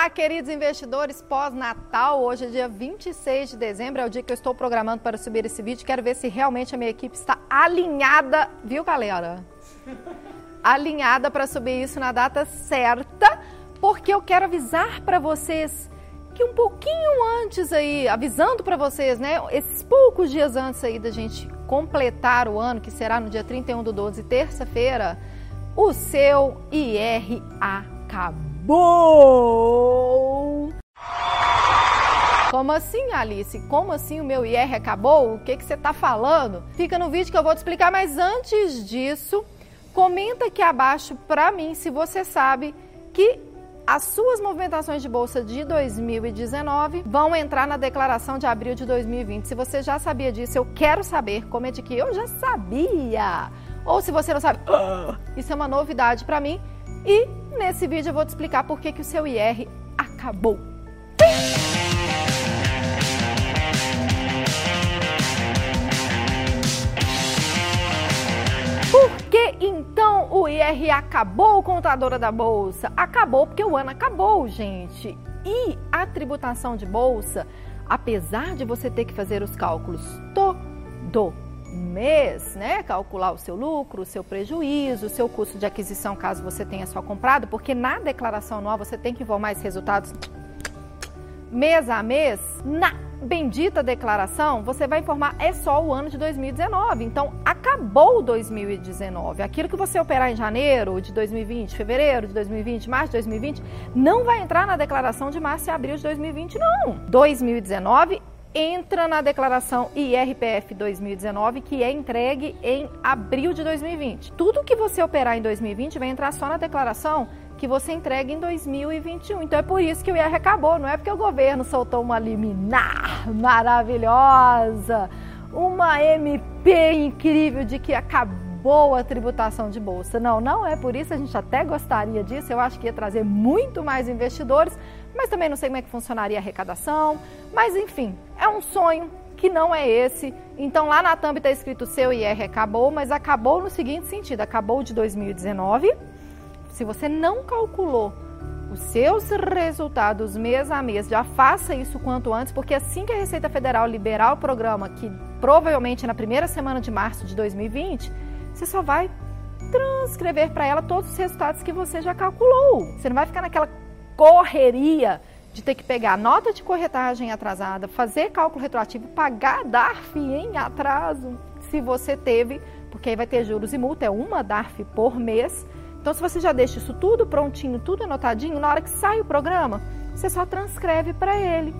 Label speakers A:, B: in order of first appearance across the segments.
A: Olá, queridos investidores pós-Natal. Hoje é dia 26 de dezembro, é o dia que eu estou programando para subir esse vídeo. Quero ver se realmente a minha equipe está alinhada, viu, galera? Alinhada para subir isso na data certa, porque eu quero avisar para vocês que um pouquinho antes aí, avisando para vocês, né, esses poucos dias antes aí da gente completar o ano, que será no dia 31 do 12, terça-feira, o seu IR acabou acabou! Como assim, Alice? Como assim o meu IR acabou? O que, que você está falando? Fica no vídeo que eu vou te explicar, mas antes disso, comenta aqui abaixo para mim se você sabe que as suas movimentações de bolsa de 2019 vão entrar na declaração de abril de 2020. Se você já sabia disso, eu quero saber. Comente aqui, eu já sabia. Ou se você não sabe, ah, isso é uma novidade para mim. E nesse vídeo eu vou te explicar por que, que o seu IR acabou. Por que então o IR acabou, contadora da bolsa? Acabou porque o ano acabou, gente. E a tributação de bolsa, apesar de você ter que fazer os cálculos todo mês, né? Calcular o seu lucro, o seu prejuízo, o seu custo de aquisição, caso você tenha só comprado, porque na declaração anual você tem que informar esses resultados mês a mês. Na bendita declaração, você vai informar é só o ano de 2019. Então, acabou 2019. Aquilo que você operar em janeiro de 2020, fevereiro de 2020, março de 2020, não vai entrar na declaração de março e abril de 2020, não. 2019 entra na declaração IRPF 2019, que é entregue em abril de 2020. Tudo que você operar em 2020 vai entrar só na declaração que você entrega em 2021. Então é por isso que o IR acabou, não é porque o governo soltou uma liminar maravilhosa, uma MP incrível de que acabou a tributação de bolsa. Não, não é por isso, a gente até gostaria disso, eu acho que ia trazer muito mais investidores, mas também não sei como é que funcionaria a arrecadação. Mas enfim, é um sonho que não é esse. Então lá na thumb está escrito seu IR acabou, mas acabou no seguinte sentido: acabou de 2019. Se você não calculou os seus resultados mês a mês, já faça isso quanto antes, porque assim que a Receita Federal liberar o programa, que provavelmente na primeira semana de março de 2020, você só vai transcrever para ela todos os resultados que você já calculou. Você não vai ficar naquela correria de ter que pegar nota de corretagem atrasada, fazer cálculo retroativo, pagar DARF em atraso, se você teve, porque aí vai ter juros e multa, é uma DARF por mês. Então, se você já deixa isso tudo prontinho, tudo anotadinho, na hora que sai o programa, você só transcreve para ele.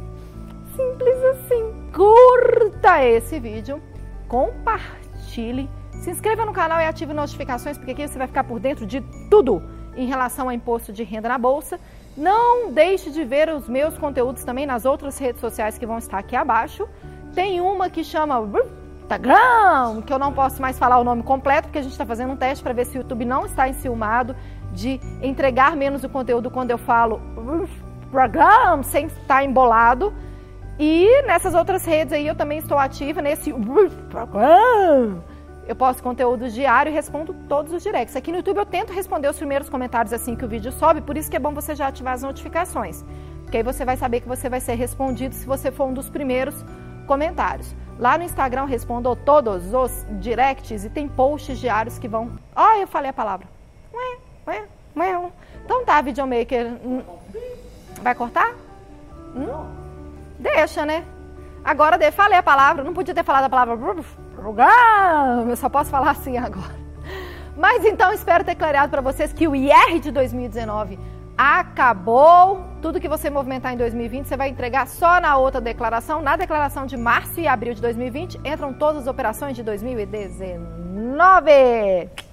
A: Simples assim. Curta esse vídeo, compartilhe, se inscreva no canal e ative notificações, porque aqui você vai ficar por dentro de tudo em relação ao imposto de renda na bolsa. Não deixe de ver os meus conteúdos também nas outras redes sociais que vão estar aqui abaixo. Tem uma que chama Instagram, que eu não posso mais falar o nome completo, porque a gente está fazendo um teste para ver se o YouTube não está enciumado de entregar menos o conteúdo quando eu falo Instagram, sem estar embolado. E nessas outras redes aí eu também estou ativa nesse Instagram eu posto conteúdo diário e respondo todos os directs. Aqui no YouTube eu tento responder os primeiros comentários assim que o vídeo sobe, por isso que é bom você já ativar as notificações. Porque aí você vai saber que você vai ser respondido se você for um dos primeiros comentários. Lá no Instagram respondo todos os directs e tem posts diários que vão. Ó, oh, eu falei a palavra. Ué, ué, ué. Então tá, videomaker. Vai cortar? Hum? Deixa, né? Agora falei a palavra, não podia ter falado a palavra. Eu só posso falar assim agora. Mas então espero ter clareado para vocês que o IR de 2019 acabou. Tudo que você movimentar em 2020, você vai entregar só na outra declaração. Na declaração de março e abril de 2020, entram todas as operações de 2019.